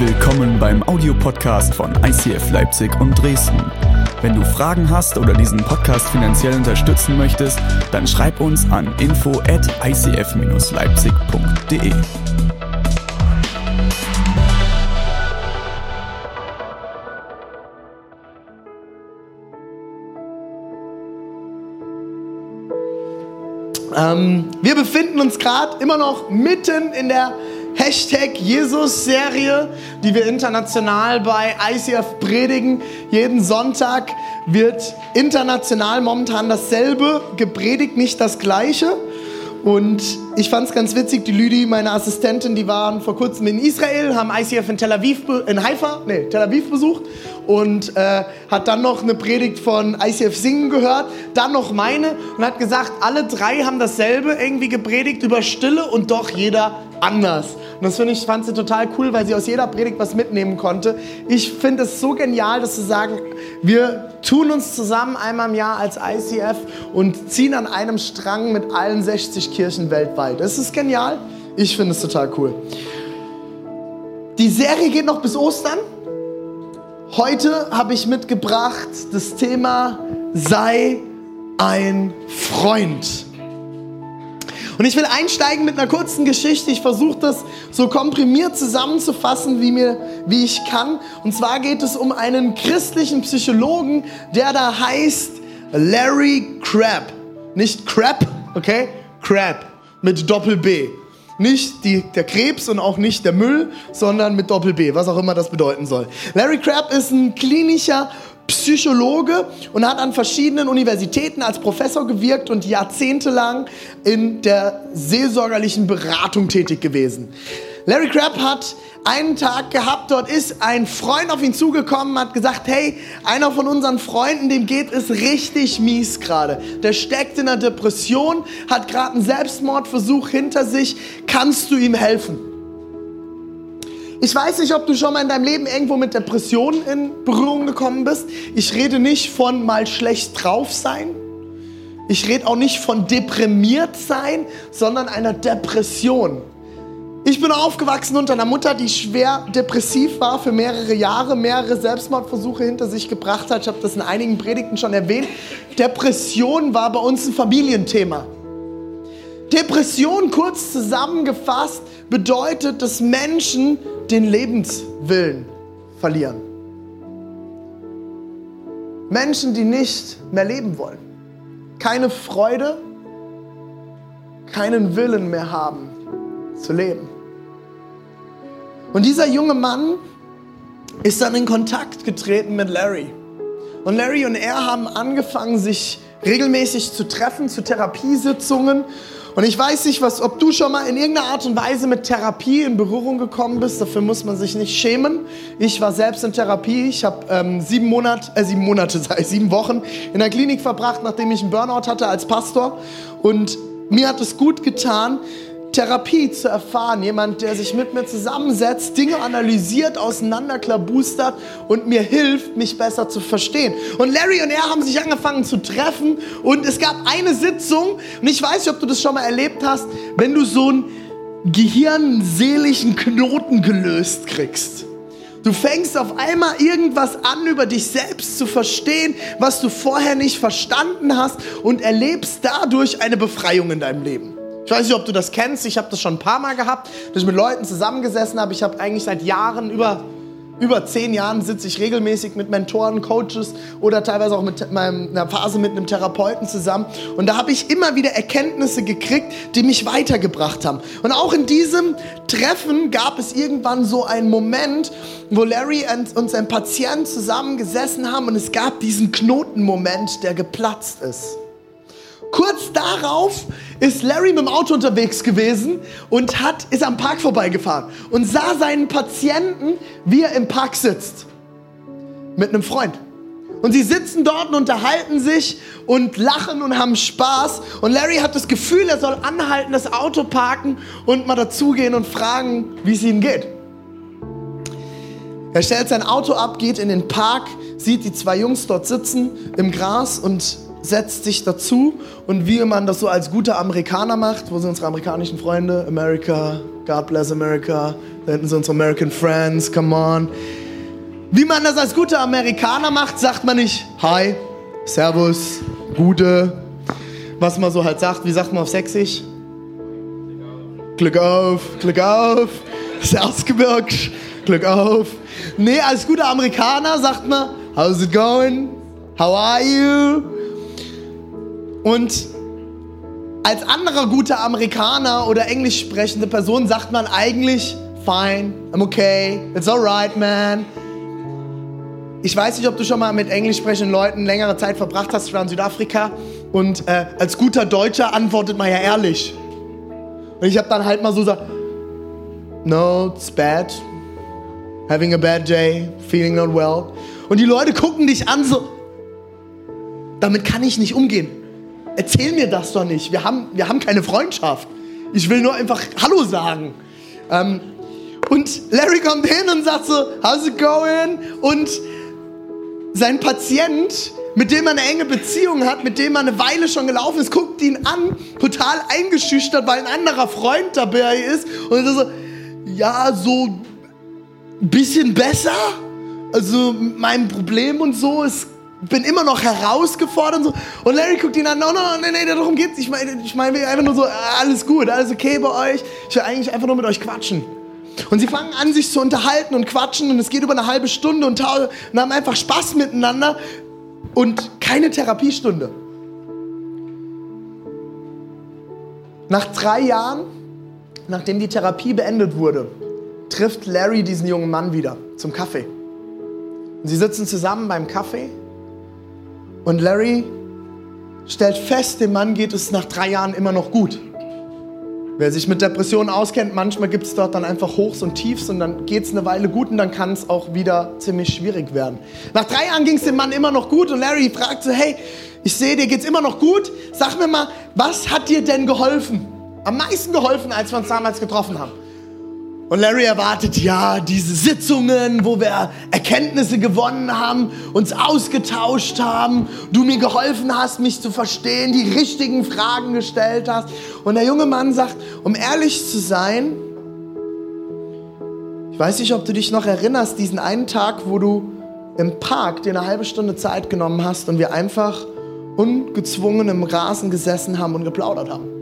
Willkommen beim Audiopodcast von ICF Leipzig und Dresden. Wenn du Fragen hast oder diesen Podcast finanziell unterstützen möchtest, dann schreib uns an info at icf-leipzig.de. Ähm, wir befinden uns gerade immer noch mitten in der Hashtag Jesus-Serie, die wir international bei ICF predigen. Jeden Sonntag wird international momentan dasselbe gepredigt, nicht das gleiche. Und ich fand es ganz witzig, die Lüdi, meine Assistentin, die waren vor kurzem in Israel, haben ICF in Tel Aviv, in Haifa, nee, Tel Aviv besucht und äh, hat dann noch eine Predigt von ICF Singen gehört, dann noch meine und hat gesagt, alle drei haben dasselbe irgendwie gepredigt über Stille und doch jeder anders. Und das finde ich, fand sie total cool, weil sie aus jeder Predigt was mitnehmen konnte. Ich finde es so genial, dass sie sagen, wir tun uns zusammen einmal im Jahr als ICF und ziehen an einem Strang mit allen 60 Kirchen weltweit. Das ist genial. Ich finde es total cool. Die Serie geht noch bis Ostern. Heute habe ich mitgebracht das Thema Sei ein Freund. Und ich will einsteigen mit einer kurzen Geschichte. Ich versuche das so komprimiert zusammenzufassen, wie, mir, wie ich kann. Und zwar geht es um einen christlichen Psychologen, der da heißt Larry Crabb. Nicht Crab, okay? Crab mit Doppel B. Nicht die, der Krebs und auch nicht der Müll, sondern mit Doppel B, was auch immer das bedeuten soll. Larry Crabb ist ein klinischer Psychologe und hat an verschiedenen Universitäten als Professor gewirkt und jahrzehntelang in der seelsorgerlichen Beratung tätig gewesen. Larry Crabb hat einen Tag gehabt, dort ist ein Freund auf ihn zugekommen, hat gesagt, hey, einer von unseren Freunden, dem geht es richtig mies gerade. Der steckt in einer Depression, hat gerade einen Selbstmordversuch hinter sich, kannst du ihm helfen? Ich weiß nicht, ob du schon mal in deinem Leben irgendwo mit Depressionen in Berührung gekommen bist. Ich rede nicht von mal schlecht drauf sein. Ich rede auch nicht von deprimiert sein, sondern einer Depression. Ich bin aufgewachsen unter einer Mutter, die schwer depressiv war für mehrere Jahre, mehrere Selbstmordversuche hinter sich gebracht hat. Ich habe das in einigen Predigten schon erwähnt. Depression war bei uns ein Familienthema. Depression, kurz zusammengefasst, bedeutet, dass Menschen den Lebenswillen verlieren. Menschen, die nicht mehr leben wollen. Keine Freude, keinen Willen mehr haben zu leben. Und dieser junge Mann ist dann in Kontakt getreten mit Larry. Und Larry und er haben angefangen, sich regelmäßig zu treffen, zu Therapiesitzungen. Und ich weiß nicht, was, ob du schon mal in irgendeiner Art und Weise mit Therapie in Berührung gekommen bist. Dafür muss man sich nicht schämen. Ich war selbst in Therapie. Ich habe ähm, sieben Monate, äh, sieben Monate, sei sieben Wochen in der Klinik verbracht, nachdem ich einen Burnout hatte als Pastor. Und mir hat es gut getan, Therapie zu erfahren. Jemand, der sich mit mir zusammensetzt, Dinge analysiert, auseinanderklabustert und mir hilft, mich besser zu verstehen. Und Larry und er haben sich angefangen zu treffen und es gab eine Sitzung und ich weiß nicht, ob du das schon mal erlebt hast, wenn du so einen gehirnseelischen Knoten gelöst kriegst. Du fängst auf einmal irgendwas an, über dich selbst zu verstehen, was du vorher nicht verstanden hast und erlebst dadurch eine Befreiung in deinem Leben. Ich weiß nicht, ob du das kennst. Ich habe das schon ein paar Mal gehabt, dass ich mit Leuten zusammengesessen habe. Ich habe eigentlich seit Jahren, über, über zehn Jahren, sitze ich regelmäßig mit Mentoren, Coaches oder teilweise auch mit meinem, einer Phase mit einem Therapeuten zusammen. Und da habe ich immer wieder Erkenntnisse gekriegt, die mich weitergebracht haben. Und auch in diesem Treffen gab es irgendwann so einen Moment, wo Larry und sein Patient zusammengesessen haben und es gab diesen Knotenmoment, der geplatzt ist. Kurz darauf ist Larry mit dem Auto unterwegs gewesen und hat, ist am Park vorbeigefahren und sah seinen Patienten, wie er im Park sitzt. Mit einem Freund. Und sie sitzen dort und unterhalten sich und lachen und haben Spaß. Und Larry hat das Gefühl, er soll anhalten, das Auto parken und mal dazugehen und fragen, wie es ihm geht. Er stellt sein Auto ab, geht in den Park, sieht die zwei Jungs dort sitzen im Gras und setzt sich dazu und wie man das so als guter Amerikaner macht, wo sind unsere amerikanischen Freunde? America, God bless America, Da hinten sind unsere American Friends, come on. Wie man das als guter Amerikaner macht, sagt man nicht Hi, Servus, Gute. Was man so halt sagt, wie sagt man auf Sächsisch? Glück auf, Glück auf, Salzgebirg, Glück auf. Nee, als guter Amerikaner sagt man How's it going? How are you? Und als anderer guter Amerikaner oder englisch sprechende Person sagt man eigentlich Fine, I'm okay, it's alright, man. Ich weiß nicht, ob du schon mal mit englisch sprechenden Leuten längere Zeit verbracht hast. Ich war in Südafrika und äh, als guter Deutscher antwortet man ja ehrlich. Und ich habe dann halt mal so gesagt, no, it's bad. Having a bad day, feeling not well. Und die Leute gucken dich an so, damit kann ich nicht umgehen. Erzähl mir das doch nicht. Wir haben, wir haben keine Freundschaft. Ich will nur einfach Hallo sagen. Ähm, und Larry kommt hin und sagt so, how's it going? Und sein Patient, mit dem er eine enge Beziehung hat, mit dem er eine Weile schon gelaufen ist, guckt ihn an, total eingeschüchtert, weil ein anderer Freund dabei ist. Und er so, ja, so ein bisschen besser. Also mein Problem und so ist bin immer noch herausgefordert und so. Und Larry guckt ihn an, no, no, nee, nee, darum geht's. Ich meine, ich meine einfach nur so, alles gut, alles okay bei euch. Ich will eigentlich einfach nur mit euch quatschen. Und sie fangen an, sich zu unterhalten und quatschen und es geht über eine halbe Stunde und, und haben einfach Spaß miteinander und keine Therapiestunde. Nach drei Jahren, nachdem die Therapie beendet wurde, trifft Larry diesen jungen Mann wieder zum Kaffee. Und sie sitzen zusammen beim Kaffee und Larry stellt fest, dem Mann geht es nach drei Jahren immer noch gut. Wer sich mit Depressionen auskennt, manchmal gibt es dort dann einfach Hochs und Tiefs und dann geht es eine Weile gut und dann kann es auch wieder ziemlich schwierig werden. Nach drei Jahren ging es dem Mann immer noch gut und Larry fragt so, hey, ich sehe, dir geht es immer noch gut. Sag mir mal, was hat dir denn geholfen? Am meisten geholfen, als wir uns damals getroffen haben. Und Larry erwartet, ja, diese Sitzungen, wo wir Erkenntnisse gewonnen haben, uns ausgetauscht haben, du mir geholfen hast, mich zu verstehen, die richtigen Fragen gestellt hast. Und der junge Mann sagt, um ehrlich zu sein, ich weiß nicht, ob du dich noch erinnerst, diesen einen Tag, wo du im Park dir eine halbe Stunde Zeit genommen hast und wir einfach ungezwungen im Rasen gesessen haben und geplaudert haben.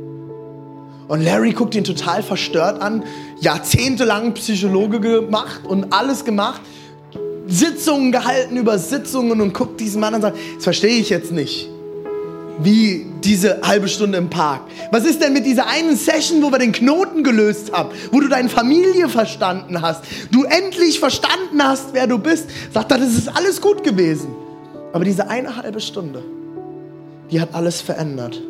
Und Larry guckt ihn total verstört an, jahrzehntelang Psychologe gemacht und alles gemacht, Sitzungen gehalten über Sitzungen und guckt diesen Mann an und sagt, das verstehe ich jetzt nicht. Wie diese halbe Stunde im Park. Was ist denn mit dieser einen Session, wo wir den Knoten gelöst haben, wo du deine Familie verstanden hast, du endlich verstanden hast, wer du bist? Sagt er, das ist alles gut gewesen. Aber diese eine halbe Stunde, die hat alles verändert.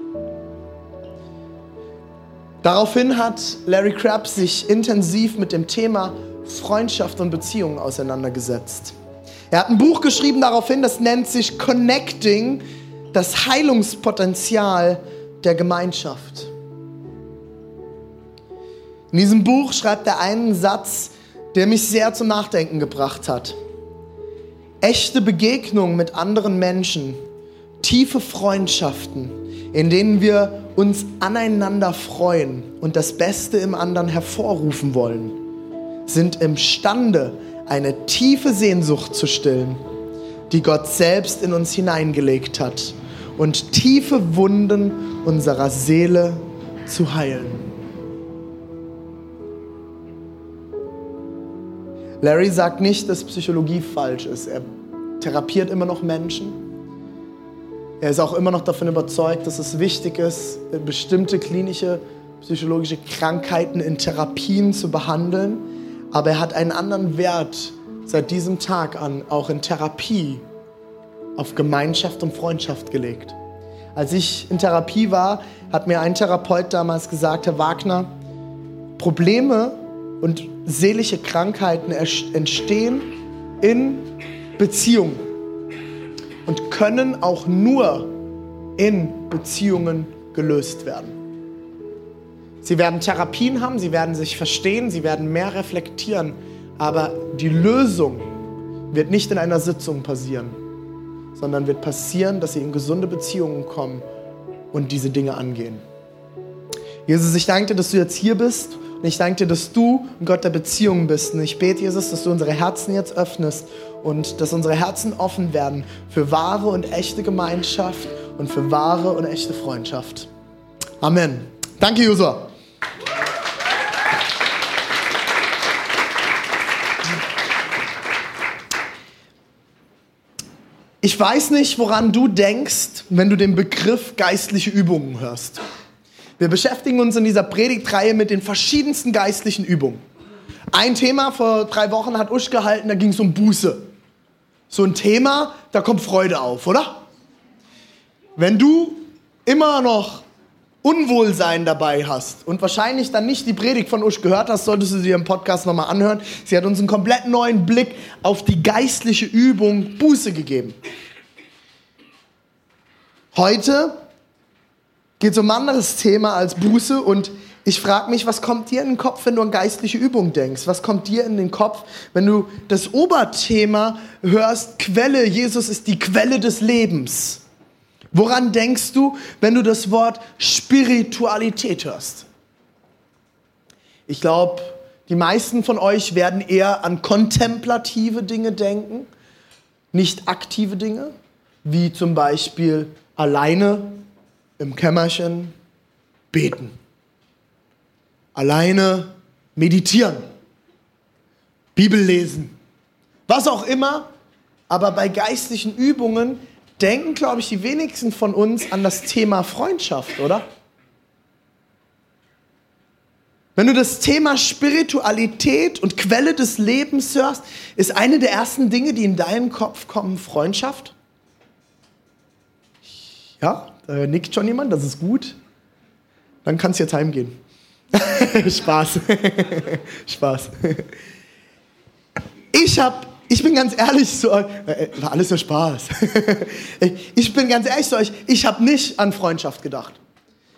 Daraufhin hat Larry Crabb sich intensiv mit dem Thema Freundschaft und Beziehungen auseinandergesetzt. Er hat ein Buch geschrieben daraufhin, das nennt sich Connecting, das Heilungspotenzial der Gemeinschaft. In diesem Buch schreibt er einen Satz, der mich sehr zum Nachdenken gebracht hat. Echte Begegnungen mit anderen Menschen, tiefe Freundschaften, in denen wir uns aneinander freuen und das Beste im anderen hervorrufen wollen, sind imstande, eine tiefe Sehnsucht zu stillen, die Gott selbst in uns hineingelegt hat und tiefe Wunden unserer Seele zu heilen. Larry sagt nicht, dass Psychologie falsch ist. Er therapiert immer noch Menschen. Er ist auch immer noch davon überzeugt, dass es wichtig ist, bestimmte klinische, psychologische Krankheiten in Therapien zu behandeln. Aber er hat einen anderen Wert seit diesem Tag an, auch in Therapie, auf Gemeinschaft und Freundschaft gelegt. Als ich in Therapie war, hat mir ein Therapeut damals gesagt, Herr Wagner, Probleme und seelische Krankheiten entstehen in Beziehungen und können auch nur in Beziehungen gelöst werden. Sie werden Therapien haben, sie werden sich verstehen, sie werden mehr reflektieren, aber die Lösung wird nicht in einer Sitzung passieren, sondern wird passieren, dass sie in gesunde Beziehungen kommen und diese Dinge angehen. Jesus, ich danke dir, dass du jetzt hier bist. Und ich danke dir, dass du ein Gott der Beziehungen bist. Und ich bete, Jesus, dass du unsere Herzen jetzt öffnest und dass unsere Herzen offen werden für wahre und echte Gemeinschaft und für wahre und echte Freundschaft. Amen. Danke, Josua. Ich weiß nicht, woran du denkst, wenn du den Begriff geistliche Übungen hörst. Wir beschäftigen uns in dieser Predigtreihe mit den verschiedensten geistlichen Übungen. Ein Thema vor drei Wochen hat Usch gehalten, da ging es um Buße. So ein Thema, da kommt Freude auf, oder? Wenn du immer noch Unwohlsein dabei hast und wahrscheinlich dann nicht die Predigt von Usch gehört hast, solltest du sie im Podcast nochmal anhören. Sie hat uns einen komplett neuen Blick auf die geistliche Übung Buße gegeben. Heute geht um ein anderes Thema als Buße und ich frage mich, was kommt dir in den Kopf, wenn du an geistliche Übung denkst? Was kommt dir in den Kopf, wenn du das Oberthema hörst, Quelle, Jesus ist die Quelle des Lebens? Woran denkst du, wenn du das Wort Spiritualität hörst? Ich glaube, die meisten von euch werden eher an kontemplative Dinge denken, nicht aktive Dinge, wie zum Beispiel alleine im Kämmerchen beten. Alleine meditieren. Bibel lesen. Was auch immer. Aber bei geistlichen Übungen denken, glaube ich, die wenigsten von uns an das Thema Freundschaft, oder? Wenn du das Thema Spiritualität und Quelle des Lebens hörst, ist eine der ersten Dinge, die in deinen Kopf kommen, Freundschaft? Ja, da nickt schon jemand, das ist gut. Dann kannst du jetzt heimgehen. Spaß. Spaß. Ich habe, ich bin ganz ehrlich zu euch, äh, war alles nur Spaß. ich bin ganz ehrlich zu euch, ich habe nicht an Freundschaft gedacht.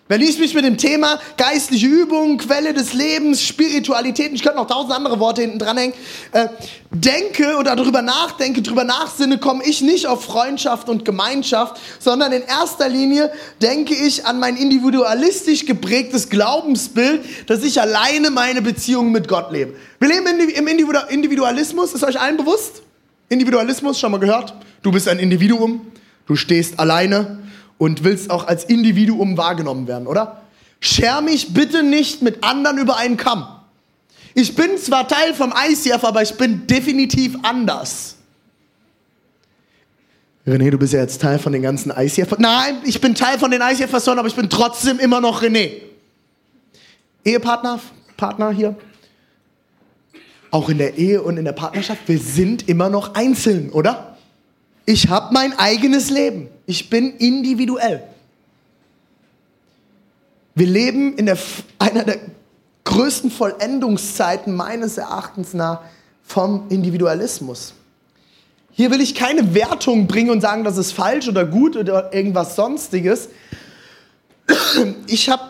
Wenn ich mich mit dem Thema geistliche Übung, Quelle des Lebens, Spiritualität, ich könnte noch tausend andere Worte hinten dranhängen, äh, denke oder darüber nachdenke, darüber nachsinne, komme ich nicht auf Freundschaft und Gemeinschaft, sondern in erster Linie denke ich an mein individualistisch geprägtes Glaubensbild, dass ich alleine meine Beziehung mit Gott lebe. Wir leben im Individualismus, ist euch allen bewusst? Individualismus, schon mal gehört? Du bist ein Individuum, du stehst alleine, und willst auch als Individuum wahrgenommen werden, oder? Scher mich bitte nicht mit anderen über einen Kamm. Ich bin zwar Teil vom ICF, aber ich bin definitiv anders. René, du bist ja jetzt Teil von den ganzen ICF. Nein, ich bin Teil von den ICF-Pastoren, aber ich bin trotzdem immer noch René. Ehepartner, Partner hier. Auch in der Ehe und in der Partnerschaft, wir sind immer noch einzeln, oder? Ich habe mein eigenes Leben. Ich bin individuell. Wir leben in der, einer der größten Vollendungszeiten meines Erachtens nach vom Individualismus. Hier will ich keine Wertung bringen und sagen, das ist falsch oder gut oder irgendwas sonstiges. Ich habe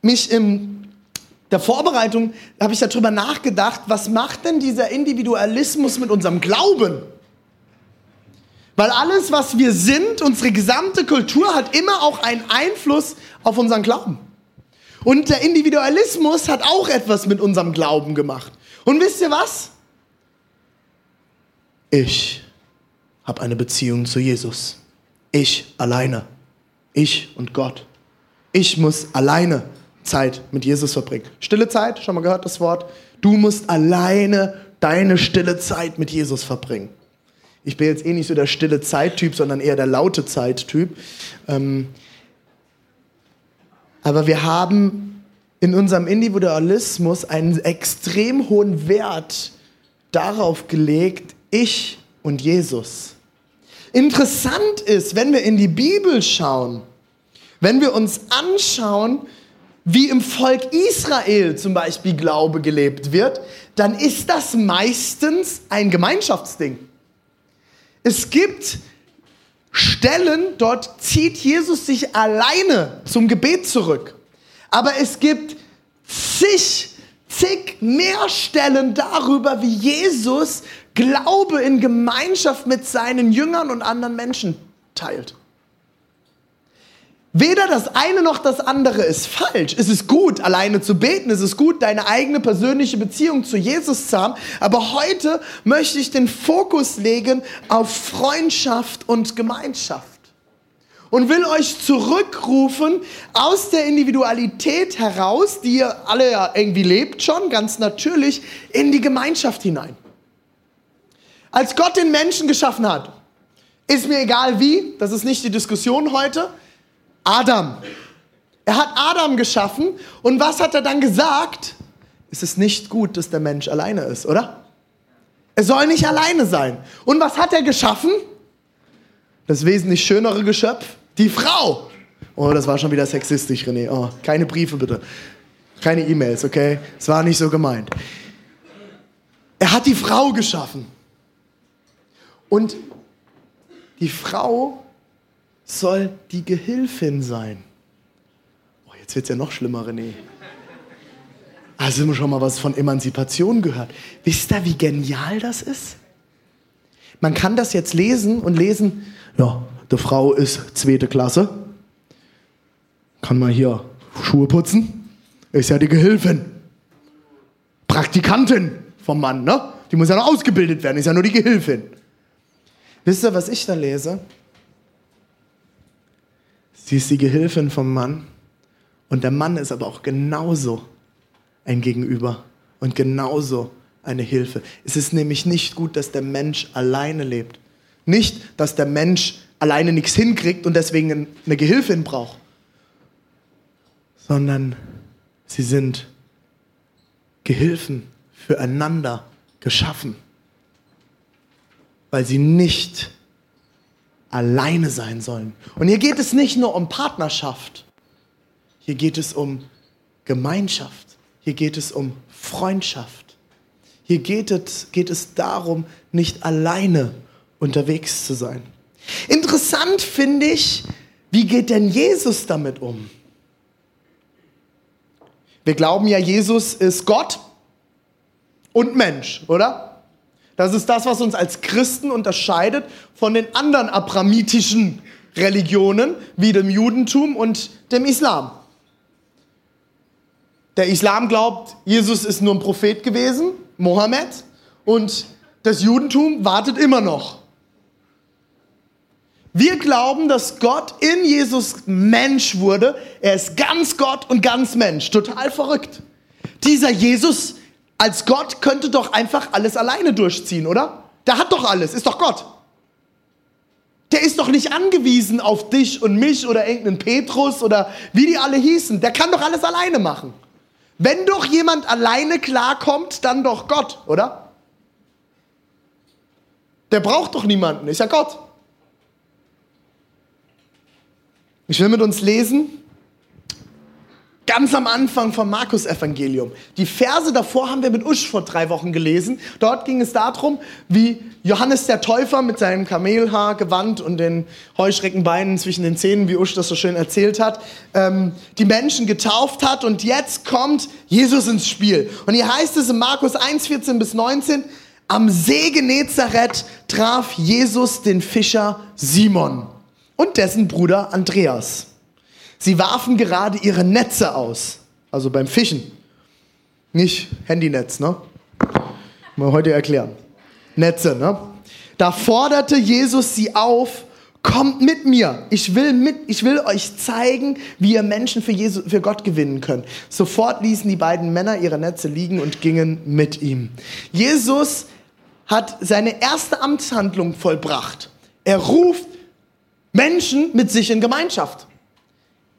mich in der Vorbereitung habe ich darüber nachgedacht, was macht denn dieser Individualismus mit unserem Glauben? Weil alles, was wir sind, unsere gesamte Kultur hat immer auch einen Einfluss auf unseren Glauben. Und der Individualismus hat auch etwas mit unserem Glauben gemacht. Und wisst ihr was? Ich habe eine Beziehung zu Jesus. Ich alleine. Ich und Gott. Ich muss alleine Zeit mit Jesus verbringen. Stille Zeit, schon mal gehört das Wort? Du musst alleine deine stille Zeit mit Jesus verbringen. Ich bin jetzt eh nicht so der stille Zeittyp, sondern eher der laute Zeittyp. Ähm, aber wir haben in unserem Individualismus einen extrem hohen Wert darauf gelegt, ich und Jesus. Interessant ist, wenn wir in die Bibel schauen, wenn wir uns anschauen, wie im Volk Israel zum Beispiel Glaube gelebt wird, dann ist das meistens ein Gemeinschaftsding. Es gibt Stellen, dort zieht Jesus sich alleine zum Gebet zurück. Aber es gibt zig, zig mehr Stellen darüber, wie Jesus Glaube in Gemeinschaft mit seinen Jüngern und anderen Menschen teilt. Weder das eine noch das andere ist falsch. Es ist gut, alleine zu beten. Es ist gut, deine eigene persönliche Beziehung zu Jesus zu haben. Aber heute möchte ich den Fokus legen auf Freundschaft und Gemeinschaft. Und will euch zurückrufen aus der Individualität heraus, die ihr alle ja irgendwie lebt schon, ganz natürlich, in die Gemeinschaft hinein. Als Gott den Menschen geschaffen hat, ist mir egal wie, das ist nicht die Diskussion heute, Adam. Er hat Adam geschaffen und was hat er dann gesagt? Es ist nicht gut, dass der Mensch alleine ist, oder? Er soll nicht alleine sein. Und was hat er geschaffen? Das wesentlich schönere Geschöpf, die Frau. Oh, das war schon wieder sexistisch, René. Oh, keine Briefe bitte. Keine E-Mails, okay? Es war nicht so gemeint. Er hat die Frau geschaffen. Und die Frau soll die Gehilfin sein. Oh, jetzt wird es ja noch schlimmer, René. Also haben wir schon mal was von Emanzipation gehört. Wisst ihr, wie genial das ist? Man kann das jetzt lesen und lesen, ja, die Frau ist zweite Klasse, kann mal hier Schuhe putzen, ist ja die Gehilfin. Praktikantin vom Mann, ne? Die muss ja noch ausgebildet werden, ist ja nur die Gehilfin. Wisst ihr, was ich da lese? Sie ist die Gehilfin vom Mann. Und der Mann ist aber auch genauso ein Gegenüber und genauso eine Hilfe. Es ist nämlich nicht gut, dass der Mensch alleine lebt. Nicht, dass der Mensch alleine nichts hinkriegt und deswegen eine Gehilfin braucht, sondern sie sind Gehilfen füreinander geschaffen, weil sie nicht alleine sein sollen. Und hier geht es nicht nur um Partnerschaft, hier geht es um Gemeinschaft, hier geht es um Freundschaft. Hier geht es, geht es darum, nicht alleine unterwegs zu sein. Interessant finde ich, wie geht denn Jesus damit um? Wir glauben ja, Jesus ist Gott und Mensch, oder? Das ist das, was uns als Christen unterscheidet von den anderen abramitischen Religionen, wie dem Judentum und dem Islam. Der Islam glaubt, Jesus ist nur ein Prophet gewesen, Mohammed, und das Judentum wartet immer noch. Wir glauben, dass Gott in Jesus Mensch wurde. Er ist ganz Gott und ganz Mensch. Total verrückt. Dieser Jesus als Gott könnte doch einfach alles alleine durchziehen, oder? Der hat doch alles, ist doch Gott. Der ist doch nicht angewiesen auf dich und mich oder irgendeinen Petrus oder wie die alle hießen. Der kann doch alles alleine machen. Wenn doch jemand alleine klarkommt, dann doch Gott, oder? Der braucht doch niemanden, ist ja Gott. Ich will mit uns lesen Ganz am Anfang vom Markus-Evangelium. Die Verse davor haben wir mit Usch vor drei Wochen gelesen. Dort ging es darum, wie Johannes der Täufer mit seinem Kamelhaargewand und den Heuschreckenbeinen zwischen den Zähnen, wie Usch das so schön erzählt hat, ähm, die Menschen getauft hat. Und jetzt kommt Jesus ins Spiel. Und hier heißt es in Markus 1, 14 bis 19, am See Genezareth traf Jesus den Fischer Simon und dessen Bruder Andreas. Sie warfen gerade ihre Netze aus, also beim Fischen. Nicht Handynetz, ne? Mal heute erklären. Netze, ne? Da forderte Jesus sie auf, kommt mit mir. Ich will mit, ich will euch zeigen, wie ihr Menschen für, Jesus, für Gott gewinnen könnt. Sofort ließen die beiden Männer ihre Netze liegen und gingen mit ihm. Jesus hat seine erste Amtshandlung vollbracht. Er ruft Menschen mit sich in Gemeinschaft.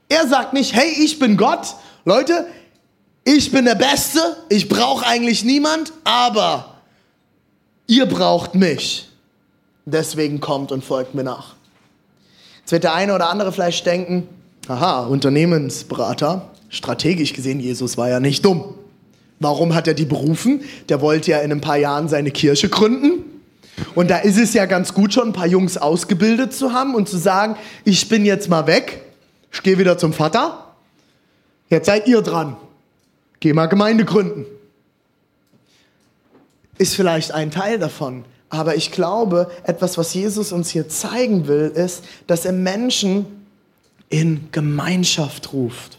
Er sagt nicht, hey, ich bin Gott. Leute, ich bin der Beste, ich brauche eigentlich niemand, aber ihr braucht mich. Deswegen kommt und folgt mir nach. Jetzt wird der eine oder andere vielleicht denken, aha, Unternehmensberater, strategisch gesehen, Jesus war ja nicht dumm. Warum hat er die berufen? Der wollte ja in ein paar Jahren seine Kirche gründen. Und da ist es ja ganz gut schon, ein paar Jungs ausgebildet zu haben und zu sagen, ich bin jetzt mal weg ich gehe wieder zum Vater. Jetzt seid ihr dran. Geh mal Gemeinde gründen. Ist vielleicht ein Teil davon. Aber ich glaube, etwas, was Jesus uns hier zeigen will, ist, dass er Menschen in Gemeinschaft ruft.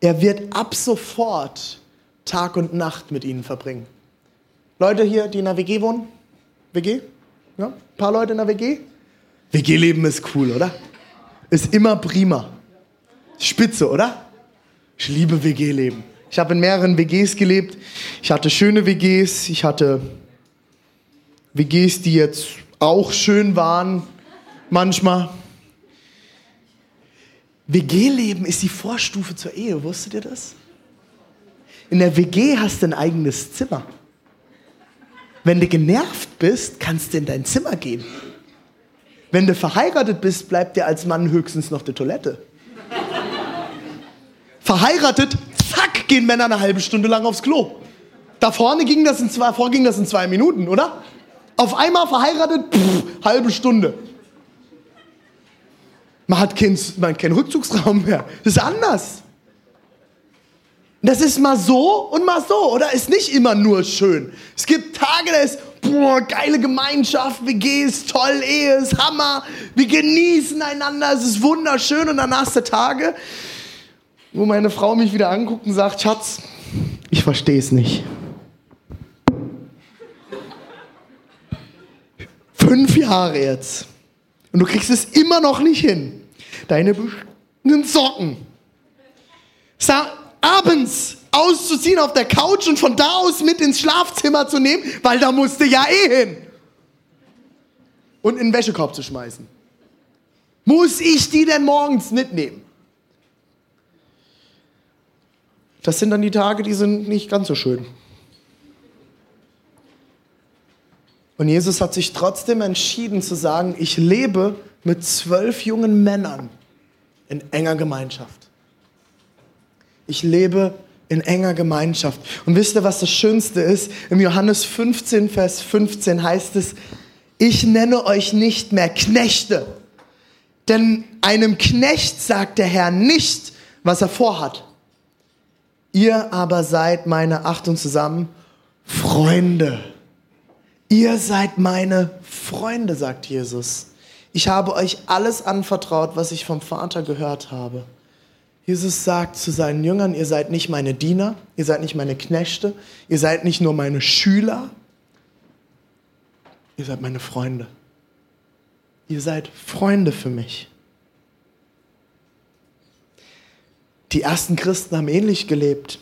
Er wird ab sofort Tag und Nacht mit ihnen verbringen. Leute hier, die in der WG wohnen? WG? Ja? Ein paar Leute in der WG? WG-Leben ist cool, oder? Ist immer prima. Spitze, oder? Ich liebe WG-Leben. Ich habe in mehreren WGs gelebt. Ich hatte schöne WGs. Ich hatte WGs, die jetzt auch schön waren, manchmal. WG-Leben ist die Vorstufe zur Ehe, wusstet ihr das? In der WG hast du ein eigenes Zimmer. Wenn du genervt bist, kannst du in dein Zimmer gehen. Wenn du verheiratet bist, bleibt dir als Mann höchstens noch die Toilette. verheiratet, zack, gehen Männer eine halbe Stunde lang aufs Klo. Da vorne ging das in zwei, vor ging das in zwei Minuten, oder? Auf einmal verheiratet, pff, halbe Stunde. Man hat keinen, man keinen Rückzugsraum mehr. Das ist anders. Das ist mal so und mal so, oder? Ist nicht immer nur schön. Es gibt Tage, da ist, boah, geile Gemeinschaft, WG ist toll, Ehe ist Hammer, wir genießen einander, es ist wunderschön. Und hast du Tage, wo meine Frau mich wieder anguckt und sagt, Schatz, ich verstehe es nicht. Fünf Jahre jetzt. Und du kriegst es immer noch nicht hin. Deine beschissenen Socken. Sag, abends auszuziehen auf der Couch und von da aus mit ins Schlafzimmer zu nehmen, weil da musste ja eh hin. Und in den Wäschekorb zu schmeißen. Muss ich die denn morgens mitnehmen? Das sind dann die Tage, die sind nicht ganz so schön. Und Jesus hat sich trotzdem entschieden zu sagen, ich lebe mit zwölf jungen Männern in enger Gemeinschaft. Ich lebe in enger Gemeinschaft. Und wisst ihr, was das Schönste ist? Im Johannes 15, Vers 15 heißt es, ich nenne euch nicht mehr Knechte, denn einem Knecht sagt der Herr nicht, was er vorhat. Ihr aber seid meine Achtung zusammen, Freunde. Ihr seid meine Freunde, sagt Jesus. Ich habe euch alles anvertraut, was ich vom Vater gehört habe. Jesus sagt zu seinen Jüngern, ihr seid nicht meine Diener, ihr seid nicht meine Knechte, ihr seid nicht nur meine Schüler, ihr seid meine Freunde. Ihr seid Freunde für mich. Die ersten Christen haben ähnlich gelebt.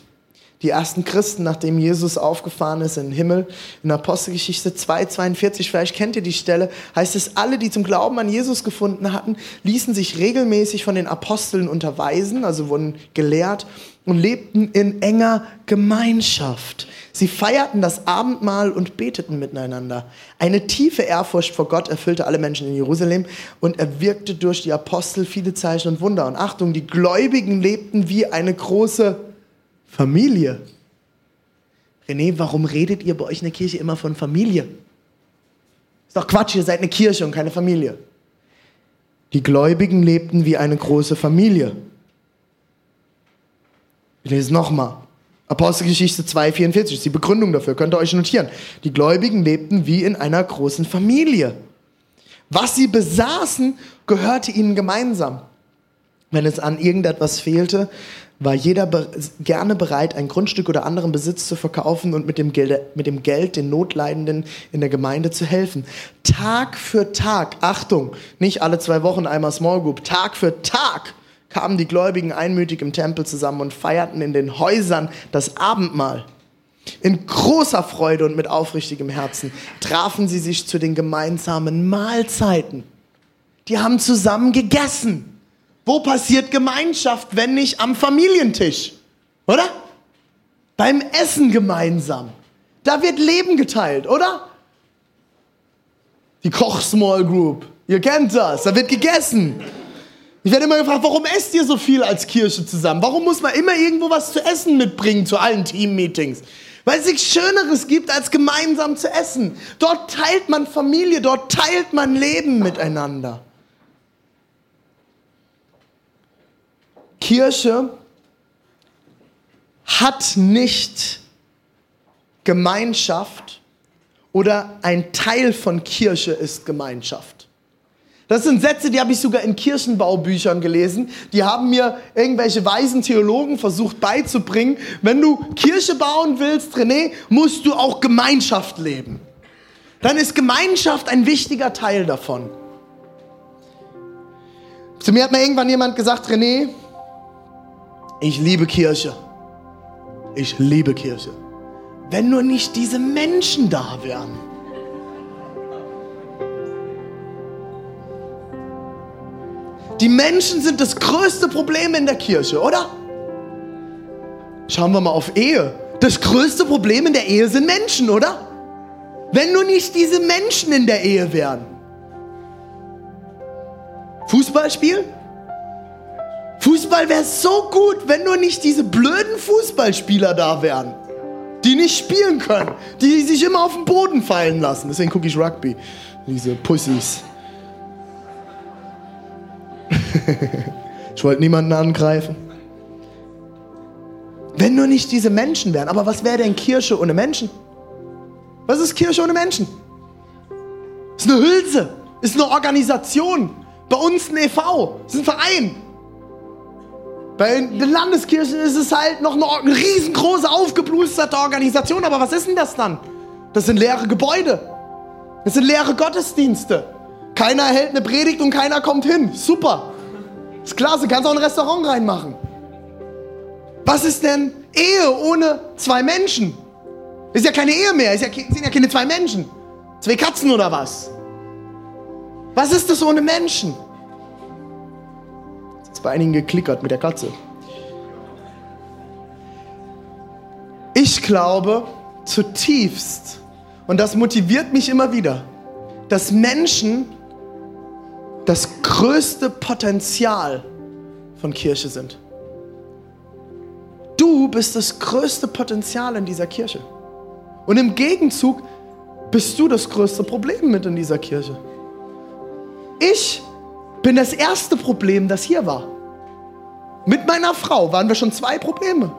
Die ersten Christen, nachdem Jesus aufgefahren ist in den Himmel, in Apostelgeschichte 2, 42, vielleicht kennt ihr die Stelle, heißt es, alle, die zum Glauben an Jesus gefunden hatten, ließen sich regelmäßig von den Aposteln unterweisen, also wurden gelehrt und lebten in enger Gemeinschaft. Sie feierten das Abendmahl und beteten miteinander. Eine tiefe Ehrfurcht vor Gott erfüllte alle Menschen in Jerusalem und er wirkte durch die Apostel viele Zeichen und Wunder. Und Achtung, die Gläubigen lebten wie eine große Familie. René, warum redet ihr bei euch in der Kirche immer von Familie? Ist doch Quatsch, ihr seid eine Kirche und keine Familie. Die Gläubigen lebten wie eine große Familie. Ich lese nochmal. Apostelgeschichte 2,44 ist die Begründung dafür, könnt ihr euch notieren. Die Gläubigen lebten wie in einer großen Familie. Was sie besaßen, gehörte ihnen gemeinsam. Wenn es an irgendetwas fehlte, war jeder be gerne bereit, ein Grundstück oder anderen Besitz zu verkaufen und mit dem, mit dem Geld den Notleidenden in der Gemeinde zu helfen. Tag für Tag, Achtung, nicht alle zwei Wochen einmal Small Group, Tag für Tag kamen die Gläubigen einmütig im Tempel zusammen und feierten in den Häusern das Abendmahl. In großer Freude und mit aufrichtigem Herzen trafen sie sich zu den gemeinsamen Mahlzeiten. Die haben zusammen gegessen. Wo passiert Gemeinschaft, wenn nicht am Familientisch? Oder? Beim Essen gemeinsam. Da wird Leben geteilt, oder? Die Koch-Small Group. Ihr kennt das. Da wird gegessen. Ich werde immer gefragt, warum esst ihr so viel als Kirche zusammen? Warum muss man immer irgendwo was zu essen mitbringen zu allen Team-Meetings? Weil es nichts Schöneres gibt, als gemeinsam zu essen. Dort teilt man Familie, dort teilt man Leben miteinander. Kirche hat nicht Gemeinschaft oder ein Teil von Kirche ist Gemeinschaft. Das sind Sätze, die habe ich sogar in Kirchenbaubüchern gelesen. Die haben mir irgendwelche weisen Theologen versucht beizubringen. Wenn du Kirche bauen willst, René, musst du auch Gemeinschaft leben. Dann ist Gemeinschaft ein wichtiger Teil davon. Zu mir hat mir irgendwann jemand gesagt, René, ich liebe Kirche. Ich liebe Kirche. Wenn nur nicht diese Menschen da wären. Die Menschen sind das größte Problem in der Kirche, oder? Schauen wir mal auf Ehe. Das größte Problem in der Ehe sind Menschen, oder? Wenn nur nicht diese Menschen in der Ehe wären. Fußballspiel? Fußball wäre so gut, wenn nur nicht diese blöden Fußballspieler da wären, die nicht spielen können, die sich immer auf den Boden fallen lassen. Deswegen gucke ich Rugby. Diese Pussys. ich wollte niemanden angreifen. Wenn nur nicht diese Menschen wären. Aber was wäre denn Kirche ohne Menschen? Was ist Kirche ohne Menschen? Ist eine Hülse, ist eine Organisation. Bei uns ein e.V., ist ein Verein. Bei den Landeskirchen ist es halt noch eine riesengroße, aufgeblusterte Organisation. Aber was ist denn das dann? Das sind leere Gebäude. Das sind leere Gottesdienste. Keiner hält eine Predigt und keiner kommt hin. Super. Ist klasse, kannst auch ein Restaurant reinmachen. Was ist denn Ehe ohne zwei Menschen? Ist ja keine Ehe mehr, ist ja, sind ja keine zwei Menschen. Zwei Katzen oder was? Was ist das ohne Menschen? Bei einigen geklickert mit der Katze. Ich glaube zutiefst, und das motiviert mich immer wieder, dass Menschen das größte Potenzial von Kirche sind. Du bist das größte Potenzial in dieser Kirche. Und im Gegenzug bist du das größte Problem mit in dieser Kirche. Ich bin das erste Problem, das hier war. Mit meiner Frau waren wir schon zwei Probleme.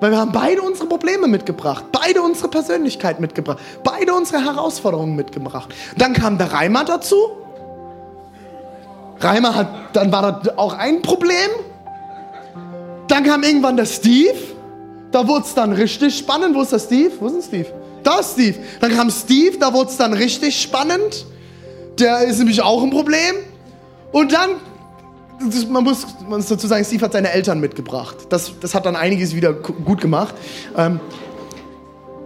Weil wir haben beide unsere Probleme mitgebracht, beide unsere Persönlichkeit mitgebracht, beide unsere Herausforderungen mitgebracht. Dann kam der Reimer dazu Reimer hat, dann war das auch ein Problem. Dann kam irgendwann der Steve. Da wurde es dann richtig spannend. Wo ist der Steve? Wo ist denn Steve? Da ist Steve. Dann kam Steve, da wurde es dann richtig spannend. Der ist nämlich auch ein Problem. Und dann, man muss, man muss dazu sagen, Steve hat seine Eltern mitgebracht. Das, das hat dann einiges wieder gut gemacht. Ähm,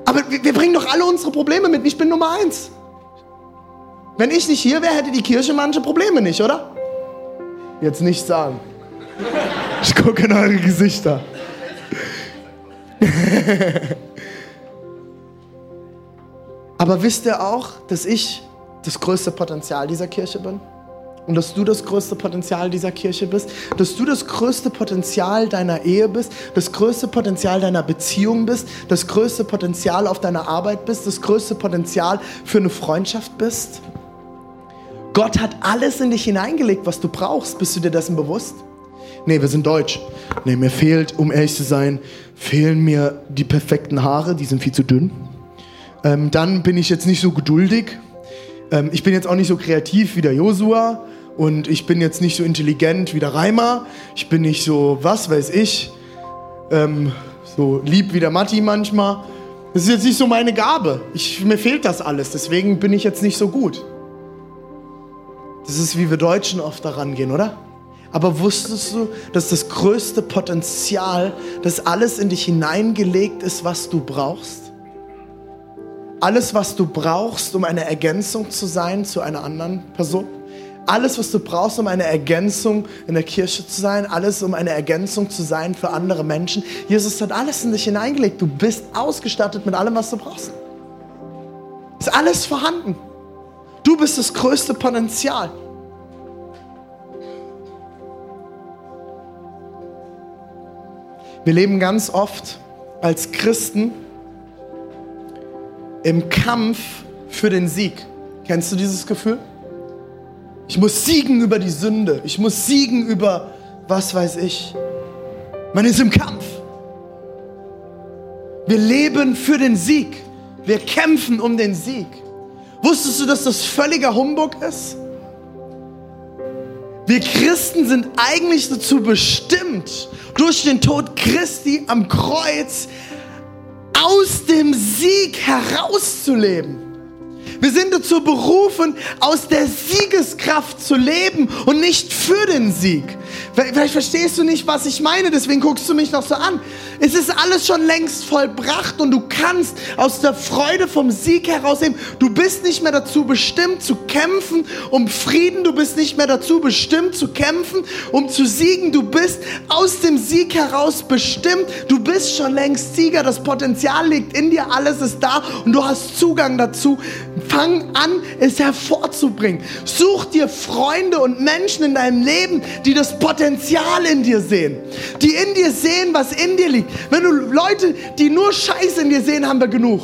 aber wir, wir bringen doch alle unsere Probleme mit. Ich bin Nummer eins. Wenn ich nicht hier wäre, hätte die Kirche manche Probleme nicht, oder? Jetzt nicht sagen. Ich gucke in eure Gesichter. Aber wisst ihr auch, dass ich das größte Potenzial dieser Kirche bin? Und dass du das größte Potenzial dieser Kirche bist, dass du das größte Potenzial deiner Ehe bist, das größte Potenzial deiner Beziehung bist, das größte Potenzial auf deiner Arbeit bist, das größte Potenzial für eine Freundschaft bist. Gott hat alles in dich hineingelegt, was du brauchst. Bist du dir dessen bewusst? Nee, wir sind deutsch. Nee, mir fehlt, um ehrlich zu sein, fehlen mir die perfekten Haare, die sind viel zu dünn. Ähm, dann bin ich jetzt nicht so geduldig. Ähm, ich bin jetzt auch nicht so kreativ wie der Josua. Und ich bin jetzt nicht so intelligent wie der Reimer. Ich bin nicht so, was weiß ich, ähm, so lieb wie der Matti manchmal. Das ist jetzt nicht so meine Gabe. Ich, mir fehlt das alles. Deswegen bin ich jetzt nicht so gut. Das ist, wie wir Deutschen oft daran gehen, oder? Aber wusstest du, dass das größte Potenzial, dass alles in dich hineingelegt ist, was du brauchst? Alles, was du brauchst, um eine Ergänzung zu sein zu einer anderen Person? Alles, was du brauchst, um eine Ergänzung in der Kirche zu sein, alles, um eine Ergänzung zu sein für andere Menschen. Jesus hat alles in dich hineingelegt. Du bist ausgestattet mit allem, was du brauchst. Ist alles vorhanden. Du bist das größte Potenzial. Wir leben ganz oft als Christen im Kampf für den Sieg. Kennst du dieses Gefühl? Ich muss siegen über die Sünde. Ich muss siegen über was weiß ich. Man ist im Kampf. Wir leben für den Sieg. Wir kämpfen um den Sieg. Wusstest du, dass das völliger Humbug ist? Wir Christen sind eigentlich dazu bestimmt, durch den Tod Christi am Kreuz aus dem Sieg herauszuleben. Wir sind dazu berufen, aus der Siegeskraft zu leben und nicht für den Sieg. Vielleicht verstehst du nicht, was ich meine, deswegen guckst du mich noch so an. Es ist alles schon längst vollbracht und du kannst aus der Freude vom Sieg herausnehmen. Du bist nicht mehr dazu bestimmt zu kämpfen um Frieden. Du bist nicht mehr dazu bestimmt zu kämpfen, um zu siegen. Du bist aus dem Sieg heraus bestimmt. Du bist schon längst Sieger. Das Potenzial liegt in dir. Alles ist da und du hast Zugang dazu. Fang an, es hervorzubringen. Such dir Freunde und Menschen in deinem Leben, die das Potenzial in dir sehen. Die in dir sehen, was in dir liegt. Wenn du Leute, die nur Scheiße in dir sehen, haben wir genug.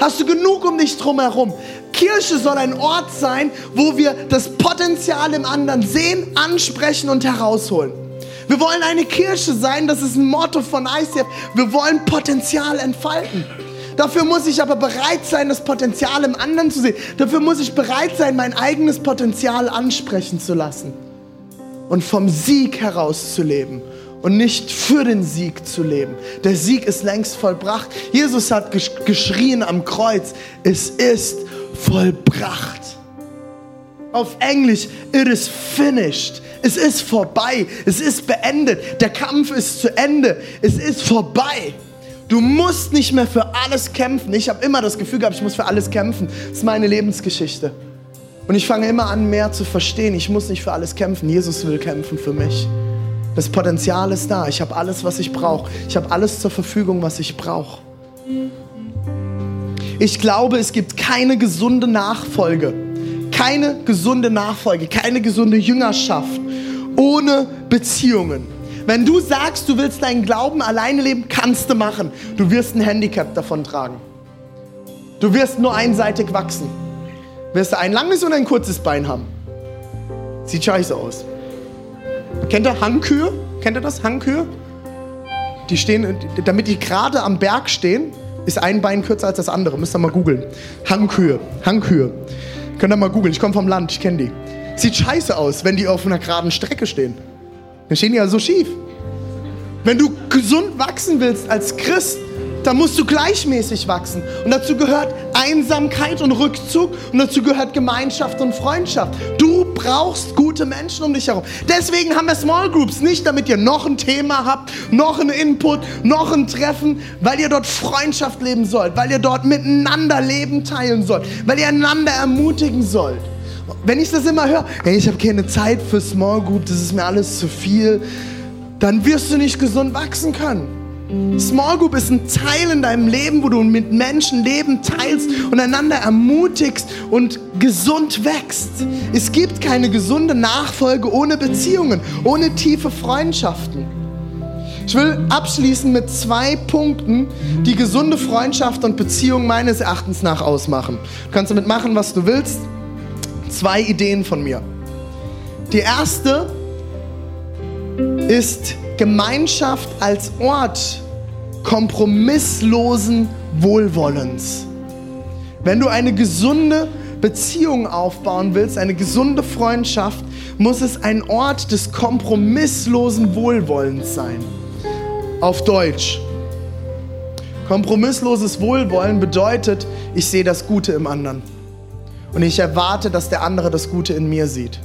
Hast du genug um dich drum herum? Kirche soll ein Ort sein, wo wir das Potenzial im anderen sehen, ansprechen und herausholen. Wir wollen eine Kirche sein, das ist ein Motto von ICF. Wir wollen Potenzial entfalten. Dafür muss ich aber bereit sein, das Potenzial im anderen zu sehen. Dafür muss ich bereit sein, mein eigenes Potenzial ansprechen zu lassen und vom Sieg herauszuleben und nicht für den Sieg zu leben. Der Sieg ist längst vollbracht. Jesus hat geschrien am Kreuz, es ist vollbracht. Auf Englisch, it is finished. Es ist vorbei. Es ist beendet. Der Kampf ist zu Ende. Es ist vorbei. Du musst nicht mehr für alles kämpfen. Ich habe immer das Gefühl gehabt, ich muss für alles kämpfen. Das ist meine Lebensgeschichte. Und ich fange immer an, mehr zu verstehen. Ich muss nicht für alles kämpfen. Jesus will kämpfen für mich. Das Potenzial ist da. Ich habe alles, was ich brauche. Ich habe alles zur Verfügung, was ich brauche. Ich glaube, es gibt keine gesunde Nachfolge, keine gesunde Nachfolge, keine gesunde Jüngerschaft ohne Beziehungen. Wenn du sagst, du willst deinen Glauben alleine leben, kannst du machen. Du wirst ein Handicap davon tragen. Du wirst nur einseitig wachsen. Wirst du ein langes und ein kurzes Bein haben. Sieht scheiße aus. Kennt ihr Hangkühe? Kennt ihr das? Hangkühe? Die stehen, damit die gerade am Berg stehen, ist ein Bein kürzer als das andere. Müsst ihr mal googeln. Hangkühe. Hangkühe. Könnt ihr mal googeln. Ich komme vom Land, ich kenne die. Sieht scheiße aus, wenn die auf einer geraden Strecke stehen. Dann stehen ja so schief. Wenn du gesund wachsen willst als Christ, dann musst du gleichmäßig wachsen. Und dazu gehört Einsamkeit und Rückzug und dazu gehört Gemeinschaft und Freundschaft. Du brauchst gute Menschen um dich herum. Deswegen haben wir Small Groups. Nicht, damit ihr noch ein Thema habt, noch einen Input, noch ein Treffen, weil ihr dort Freundschaft leben sollt, weil ihr dort miteinander Leben teilen sollt, weil ihr einander ermutigen sollt. Wenn ich das immer höre, hey, ich habe keine Zeit für Small Group, das ist mir alles zu viel, dann wirst du nicht gesund wachsen können. Small Group ist ein Teil in deinem Leben, wo du mit Menschen Leben teilst und einander ermutigst und gesund wächst. Es gibt keine gesunde Nachfolge ohne Beziehungen, ohne tiefe Freundschaften. Ich will abschließen mit zwei Punkten, die gesunde Freundschaft und Beziehung meines Erachtens nach ausmachen. Du kannst damit machen, was du willst. Zwei Ideen von mir. Die erste ist Gemeinschaft als Ort kompromisslosen Wohlwollens. Wenn du eine gesunde Beziehung aufbauen willst, eine gesunde Freundschaft, muss es ein Ort des kompromisslosen Wohlwollens sein. Auf Deutsch. Kompromissloses Wohlwollen bedeutet, ich sehe das Gute im anderen. Und ich erwarte, dass der andere das Gute in mir sieht.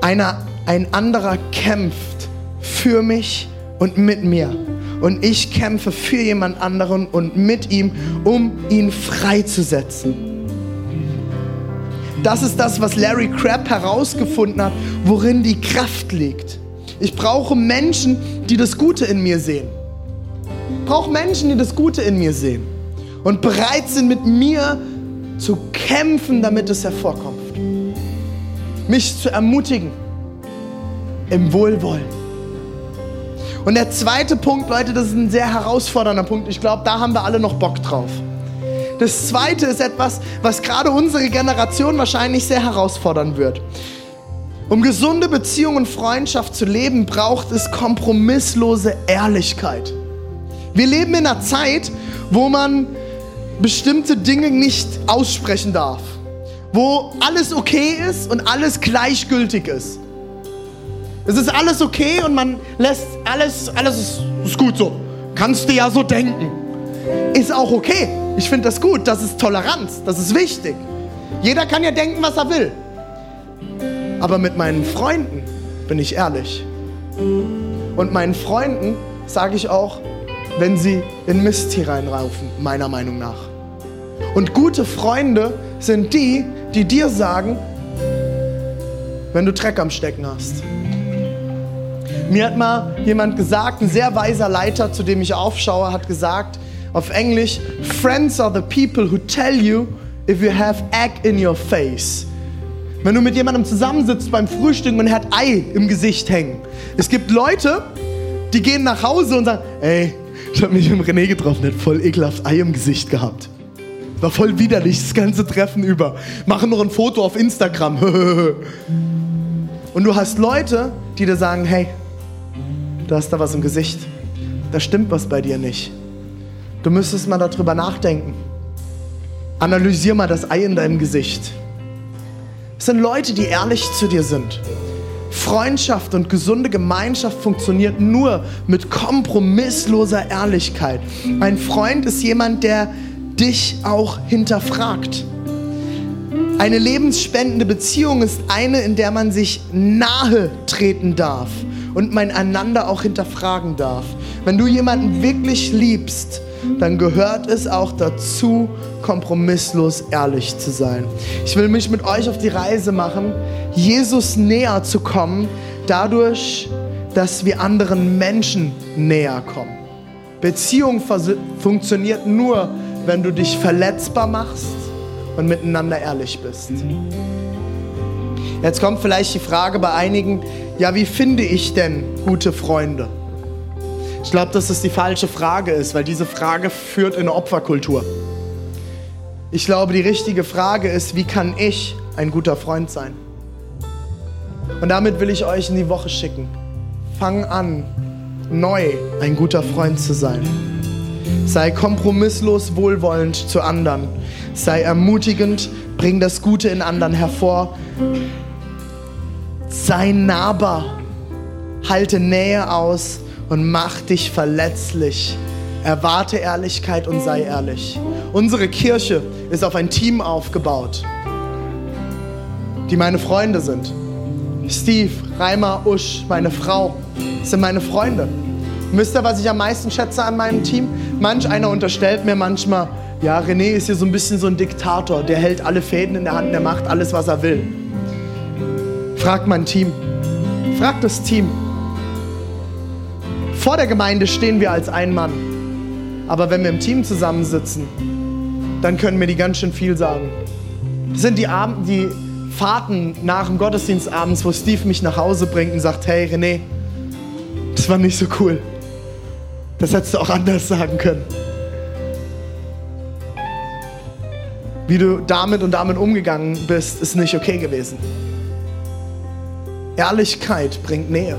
Einer, ein anderer kämpft für mich und mit mir. Und ich kämpfe für jemand anderen und mit ihm, um ihn freizusetzen. Das ist das, was Larry Crabb herausgefunden hat, worin die Kraft liegt. Ich brauche Menschen, die das Gute in mir sehen. Ich brauche Menschen, die das Gute in mir sehen und bereit sind, mit mir zu kämpfen, damit es hervorkommt. Mich zu ermutigen im Wohlwollen. Und der zweite Punkt, Leute, das ist ein sehr herausfordernder Punkt. Ich glaube, da haben wir alle noch Bock drauf. Das zweite ist etwas, was gerade unsere Generation wahrscheinlich sehr herausfordern wird. Um gesunde Beziehungen und Freundschaft zu leben, braucht es kompromisslose Ehrlichkeit. Wir leben in einer Zeit, wo man bestimmte Dinge nicht aussprechen darf wo alles okay ist und alles gleichgültig ist. Es ist alles okay und man lässt alles, alles ist, ist gut so. Kannst du ja so denken. Ist auch okay. Ich finde das gut. Das ist Toleranz. Das ist wichtig. Jeder kann ja denken, was er will. Aber mit meinen Freunden bin ich ehrlich. Und meinen Freunden sage ich auch, wenn sie in Mist hier reinraufen, meiner Meinung nach. Und gute Freunde sind die, die dir sagen, wenn du Dreck am Stecken hast. Mir hat mal jemand gesagt, ein sehr weiser Leiter, zu dem ich aufschaue, hat gesagt auf Englisch, Friends are the people who tell you if you have egg in your face. Wenn du mit jemandem zusammensitzt beim Frühstück und er hat Ei im Gesicht hängen. Es gibt Leute, die gehen nach Hause und sagen, ey, ich habe mich mit René getroffen, der hat voll ekelhaft Ei im Gesicht gehabt. War voll widerlich, das ganze Treffen über. Machen noch ein Foto auf Instagram. und du hast Leute, die dir sagen, hey, du hast da was im Gesicht. Da stimmt was bei dir nicht. Du müsstest mal darüber nachdenken. Analysier mal das Ei in deinem Gesicht. Es sind Leute, die ehrlich zu dir sind. Freundschaft und gesunde Gemeinschaft funktioniert nur mit kompromissloser Ehrlichkeit. Ein Freund ist jemand, der dich auch hinterfragt. Eine lebensspendende Beziehung ist eine, in der man sich nahe treten darf und man einander auch hinterfragen darf. Wenn du jemanden wirklich liebst, dann gehört es auch dazu, kompromisslos ehrlich zu sein. Ich will mich mit euch auf die Reise machen, Jesus näher zu kommen, dadurch, dass wir anderen Menschen näher kommen. Beziehung funktioniert nur, wenn du dich verletzbar machst und miteinander ehrlich bist. Jetzt kommt vielleicht die Frage bei einigen, ja, wie finde ich denn gute Freunde? Ich glaube, dass das die falsche Frage ist, weil diese Frage führt in eine Opferkultur. Ich glaube, die richtige Frage ist, wie kann ich ein guter Freund sein? Und damit will ich euch in die Woche schicken. Fang an, neu ein guter Freund zu sein. Sei kompromisslos wohlwollend zu anderen. Sei ermutigend, bring das Gute in anderen hervor. Sei nahbar, halte Nähe aus und mach dich verletzlich. Erwarte Ehrlichkeit und sei ehrlich. Unsere Kirche ist auf ein Team aufgebaut, die meine Freunde sind. Steve, Reimer, Usch, meine Frau sind meine Freunde. Wisst ihr, was ich am meisten schätze an meinem Team? Manch einer unterstellt mir manchmal, ja, René ist hier so ein bisschen so ein Diktator, der hält alle Fäden in der Hand, der macht alles, was er will. Fragt mein Team. Fragt das Team. Vor der Gemeinde stehen wir als ein Mann. Aber wenn wir im Team zusammensitzen, dann können wir die ganz schön viel sagen. Das sind die, Abend, die Fahrten nach dem Gottesdienst abends, wo Steve mich nach Hause bringt und sagt, hey René, das war nicht so cool. Das hättest du auch anders sagen können. Wie du damit und damit umgegangen bist, ist nicht okay gewesen. Ehrlichkeit bringt Nähe.